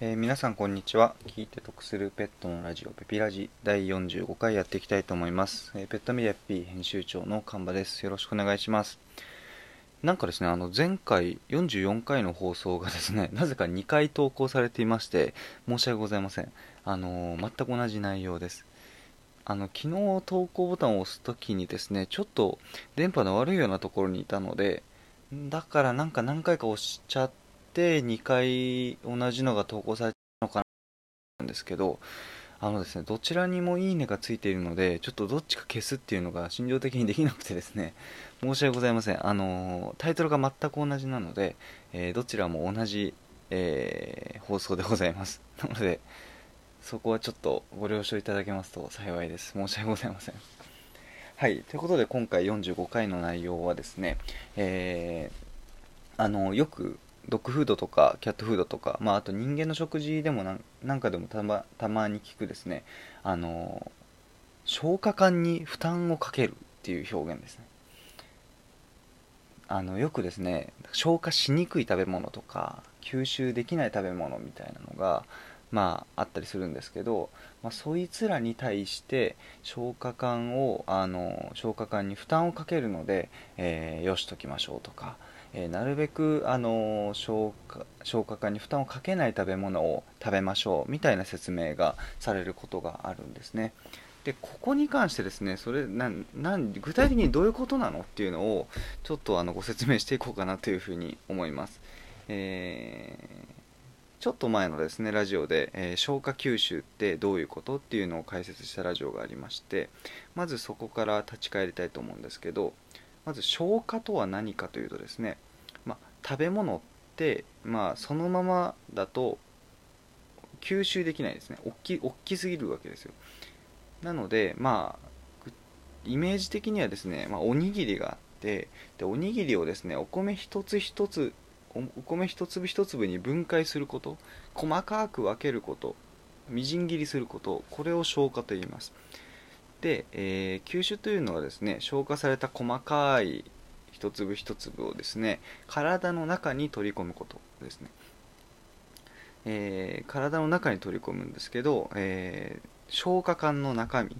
えー皆さんこんにちは。聞いて得するペットのラジオペピラジ第45回やっていきたいと思います、えーペットメディア P 編集長の神場です。よろしくお願いします。なんかですねあの前回44回の放送がですね なぜか2回投稿されていまして申し訳ございません。あのー全く同じ内容です。あの昨日投稿ボタンを押すときにですねちょっと電波の悪いようなところにいたのでだからなんか何回か押しちゃって2回同じのが投稿されたのかなんですけどあのですねどちらにもいいねがついているのでちょっとどっちか消すっていうのが心情的にできなくてですね申し訳ございません。あのタイトルが全く同じなので、えーどちらも同じ、えー放送でございます。なのでそこはちょっとご了承いただけますと幸いです。申し訳ございません。はいということで今回45回の内容はですねえーあのよくドッグフードとかキャットフードとか、まあ、あと人間の食事でもなんかでもたまたまに聞くですね。あの消化管に負担をかけるっていう表現ですね。あのよくですね消化しにくい食べ物とか吸収できない食べ物みたいなのがまああったりするんですけど、まあ、そいつらに対して消化管をあの消化管に負担をかけるので、えーよしときましょうとか、えーなるべくあの消化消化管に負担をかけない食べ物を食べましょうみたいな説明がされることがあるんですね。でここに関してですねそれな具体的にどういうことなのっていうのをちょっとあのご説明していこうかなというふうに思います。えーちょっと前のですねラジオで、えー消化吸収ってどういうことっていうのを解説したラジオがありましてまずそこから立ち返りたいと思うんですけどまず消化とは何かというとですね、まあ、食べ物って、まあ、そのままだと吸収できないですね。大き大きすぎるわけですよ。なのでまあイメージ的にはですね、まあ、おにぎりがあってでおにぎりをですねお米一つ一つお米一粒一粒に分解すること細かく分けることみじん切りすることこれを消化と言います。で、えー吸収というのはですね消化された細かい一粒一粒をですね体の中に取り込むことですね、えー体の中に取り込むんですけど、えー消化管の中身、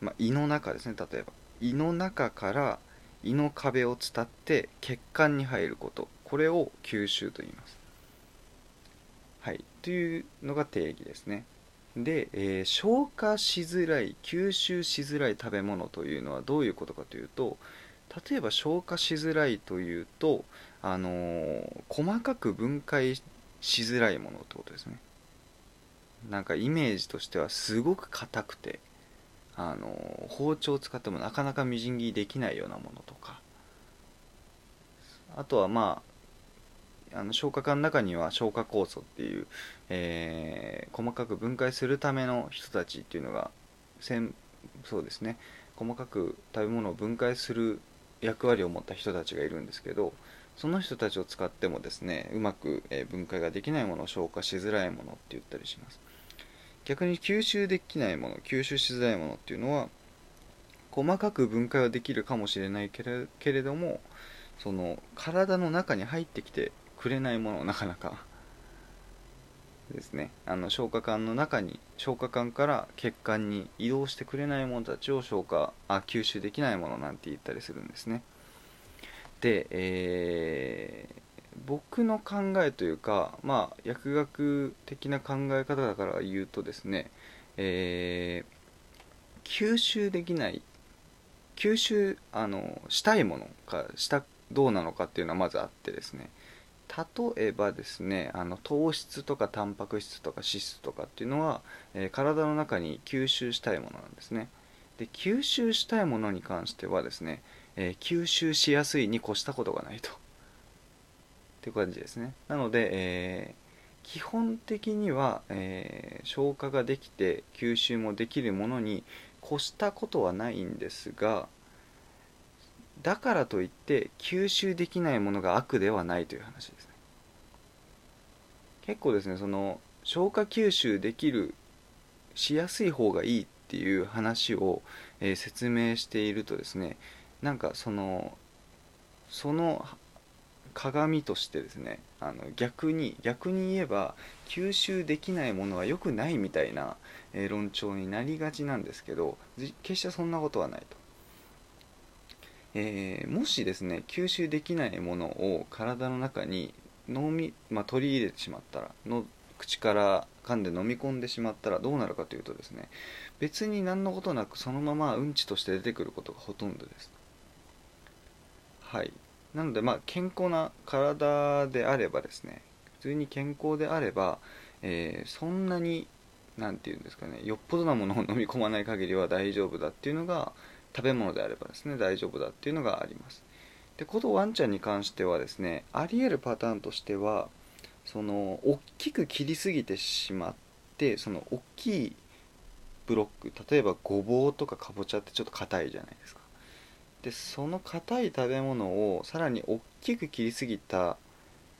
まあ、胃の中ですね例えば。胃の中から胃の壁を伝って血管に入ること。これを吸収と言います。はい。というのが定義ですね。で、えー消化しづらい吸収しづらい食べ物というのはどういうことかというと例えば消化しづらいというと、あのー細かく分解しづらいものってことですね。なんかイメージとしてはすごく硬くて、あのー包丁を使ってもなかなかみじん切りできないようなものとか。あとはまああの消化管の中には消化酵素っていう、えー細かく分解するための人たちっていうのがせんそうですね。細かく食べ物を分解する役割を持った人たちがいるんですけどその人たちを使ってもですねうまく、分解ができないものを消化しづらいものって言ったりします。逆に吸収できないもの吸収しづらいものっていうのは細かく分解はできるかもしれないけれどもその体の中に入ってきてくれないものなかなか。ですね。あの消化管の中に消化管から血管に移動してくれないものたちを消化あ吸収できないものなんて言ったりするんですね。で、えー僕の考えというかまあ薬学的な考え方だから言うとですね、えー吸収できない吸収あのしたいものかしたどうなのかっていうのはまずあってですね。例えばですねあの糖質とかタンパク質とか脂質とかっていうのは、えー体の中に吸収したいものなんですね。で吸収したいものに関してはですね、えー吸収しやすいに越したことがないと。っていう感じですね。なので、えー基本的には、え消化ができて吸収もできるものに越したことはないんですがだからといって吸収できないものが悪ではないという話ですね。結構ですねその消化吸収できるしやすい方がいいっていう話を、えー説明しているとですねなんかそのその鏡としてですねあの逆に逆に言えば吸収できないものは良くないみたいな、えー、論調になりがちなんですけど決してそんなことはないと、えー、もしですね吸収できないものを体の中に飲み、まあ、取り入れてしまったらの口から噛んで飲み込んでしまったらどうなるかというとですね別に何のことなくそのままうんちとして出てくることがほとんどです。はい。なのでまあ健康な体であればですね普通に健康であれば、えー、そんなに何て言うんですかねよっぽどなものを飲み込まない限りは大丈夫だっていうのが食べ物であればですね大丈夫だっていうのがあります。でことワンちゃんに関してはですねあり得るパターンとしてはその大きく切りすぎてしまってその大きいブロック例えばごぼうとかかぼちゃってちょっと硬いじゃないですか。でその硬い食べ物をさらに大きく切りすぎた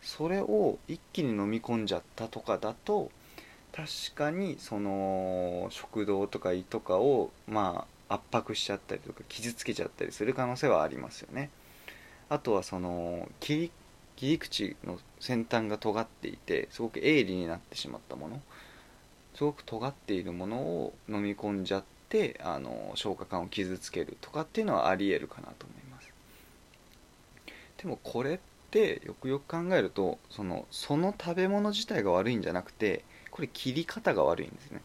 それを一気に飲み込んじゃったとかだと確かにその食道とか胃とかをまあ圧迫しちゃったりとか傷つけちゃったりする可能性はありますよね。あとはその切り口の先端が尖っていてすごく鋭利になってしまったもの。すごく尖っているものを飲み込んじゃっってあの消化管を傷つけるとかっていうのはありえるかなと思います。でもこれってよくよく考えるとそのその食べ物自体が悪いんじゃなくてこれ切り方が悪いんですね。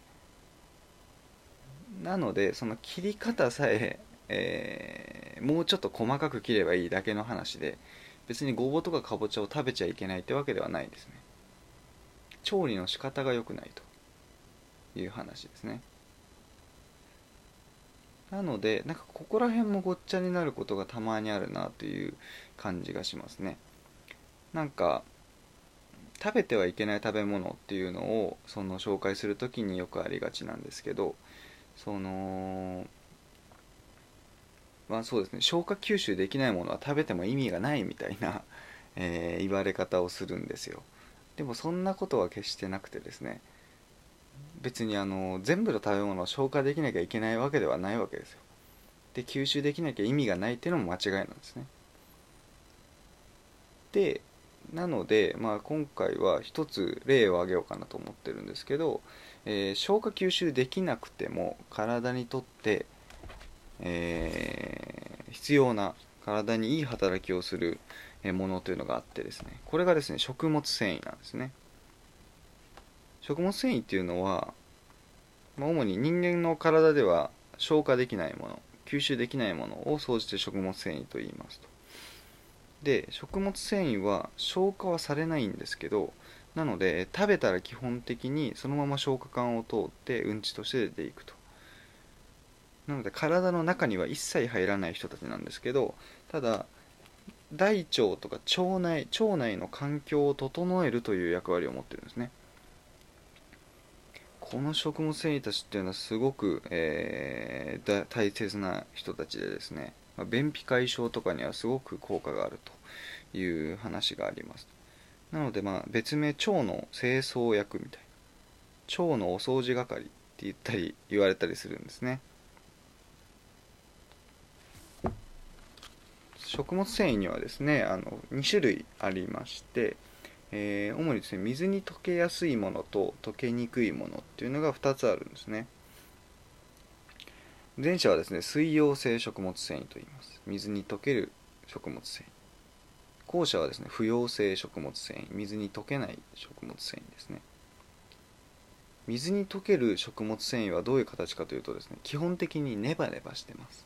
なのでその切り方さえ えー、もうちょっと細かく切ればいいだけの話で別にごぼうとかかぼちゃを食べちゃいけないってわけではないですね。調理の仕方が良くないと。いう話ですね。なのでなんかここら辺もごっちゃになることがたまにあるなという感じがしますね。なんか食べてはいけない食べ物っていうのをその紹介する時によくありがちなんですけどそのまあそうですね消化吸収できないものは食べても意味がないみたいな、えー、言われ方をするんですよ。でもそんなことは決してなくてですね別にあの全部の食べ物を消化できなきゃいけないわけではないわけですよ。で吸収できなきゃ意味がないっていうのも間違いなんですね。でなので、まあ、今回は一つ例を挙げようかなと思ってるんですけど、えー、消化吸収できなくても体にとって、えー、必要な体にいい働きをするものというのがあってですね。これがですね食物繊維なんですね。食物繊維っていうのは、まあ、主に人間の体では消化できないもの吸収できないものを総じて食物繊維と言いますと。で食物繊維は消化はされないんですけどなので食べたら基本的にそのまま消化管を通ってうんちとして出ていくと。なので体の中には一切入らない人たちなんですけどただ大腸とか腸内腸内の環境を整えるという役割を持ってるんですね。この食物繊維たちっていうのはすごく、えー、大切な人たちでですね、まあ、便秘解消とかにはすごく効果があるという話があります。なのでまあ別名腸の清掃役みたいな。腸のお掃除係って言ったり言われたりするんですね。食物繊維にはですねあの2種類ありましてえー、主にですね水に溶けやすいものと溶けにくいものっていうのが2つあるんですね。前者はですね水溶性食物繊維と言います。水に溶ける食物繊維。後者はですね不溶性食物繊維水に溶けない食物繊維ですね。水に溶ける食物繊維はどういう形かというとですね基本的にネバネバしてます。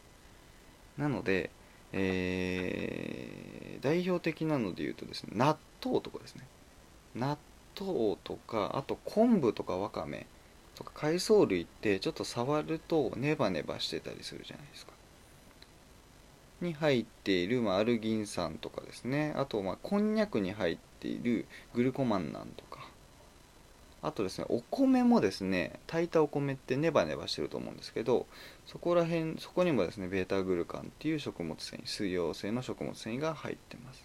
なので、えー、代表的なので言うとですね納豆とかですね。納豆とかあと昆布とかわかめとか海藻類ってちょっと触るとネバネバしてたりするじゃないですか。に入っている、まあ、アルギン酸とかですね。あと、まあ、こんにゃくに入っているグルコマンナンとか。あとですねお米もですね炊いたお米ってネバネバしてると思うんですけどそこら辺そこにもですねベータグルカンっていう食物繊維水溶性の食物繊維が入ってます。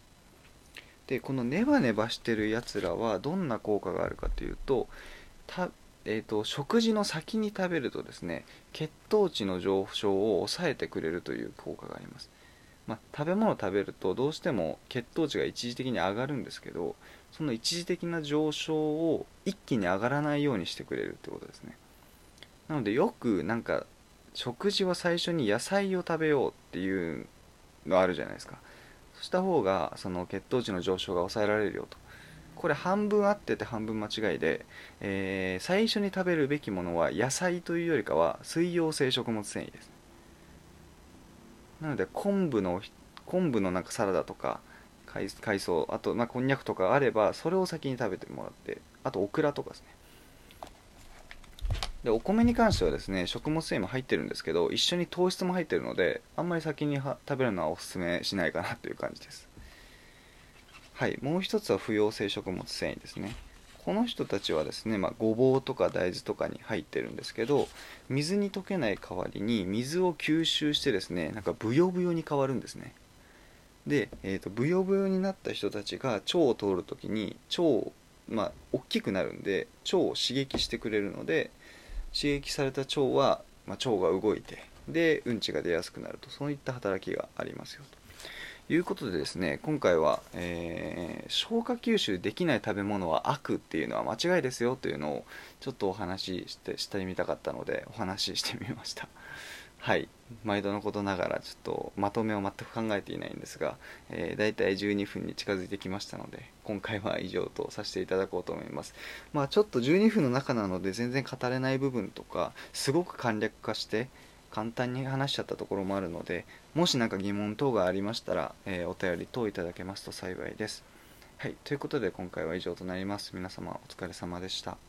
でこのネバネバしてるやつらはどんな効果があるかというとた、えーと、食事の先に食べるとですね血糖値の上昇を抑えてくれるという効果があります。まあ、食べ物を食べるとどうしても血糖値が一時的に上がるんですけどその一時的な上昇を一気に上がらないようにしてくれるってことですね。なのでよくなんか食事は最初に野菜を食べようっていうのあるじゃないですか。そうした方がその血糖値の上昇が抑えられるよと。これ半分合ってて半分間違いで、えー、最初に食べるべきものは野菜というよりかは水溶性食物繊維です。なので昆布の昆布のなんかサラダとか海藻あとまあこんにゃくとかあればそれを先に食べてもらってあとオクラとかですね。でお米に関してはですね食物繊維も入ってるんですけど一緒に糖質も入ってるのであんまり先に食べるのはおすすめしないかなという感じです。はいもう一つは不溶性食物繊維ですね。この人たちはですね、まあ、ごぼうとか大豆とかに入ってるんですけど水に溶けない代わりに水を吸収してですねなんかブヨブヨに変わるんですね。で、えーと、ブヨブヨになった人たちが腸を通るときに腸まあ大きくなるんで腸を刺激してくれるので刺激された腸は、まあ、腸が動いてでうんちが出やすくなるとそういった働きがありますよと。いうことでですね今回は、えー、消化吸収できない食べ物は悪っていうのは間違いですよというのをちょっとお話ししてしてみたかったのでお話ししてみました。はい。毎度のことながらちょっとまとめを全く考えていないんですが、えー、大体12分に近づいてきましたので今回は以上とさせていただこうと思います。まあちょっと12分の中なので全然語れない部分とかすごく簡略化して簡単に話しちゃったところもあるのでもし何か疑問等がありましたら、えー、お便り等いただけますと幸いです。はいということで今回は以上となります。皆様お疲れ様でした。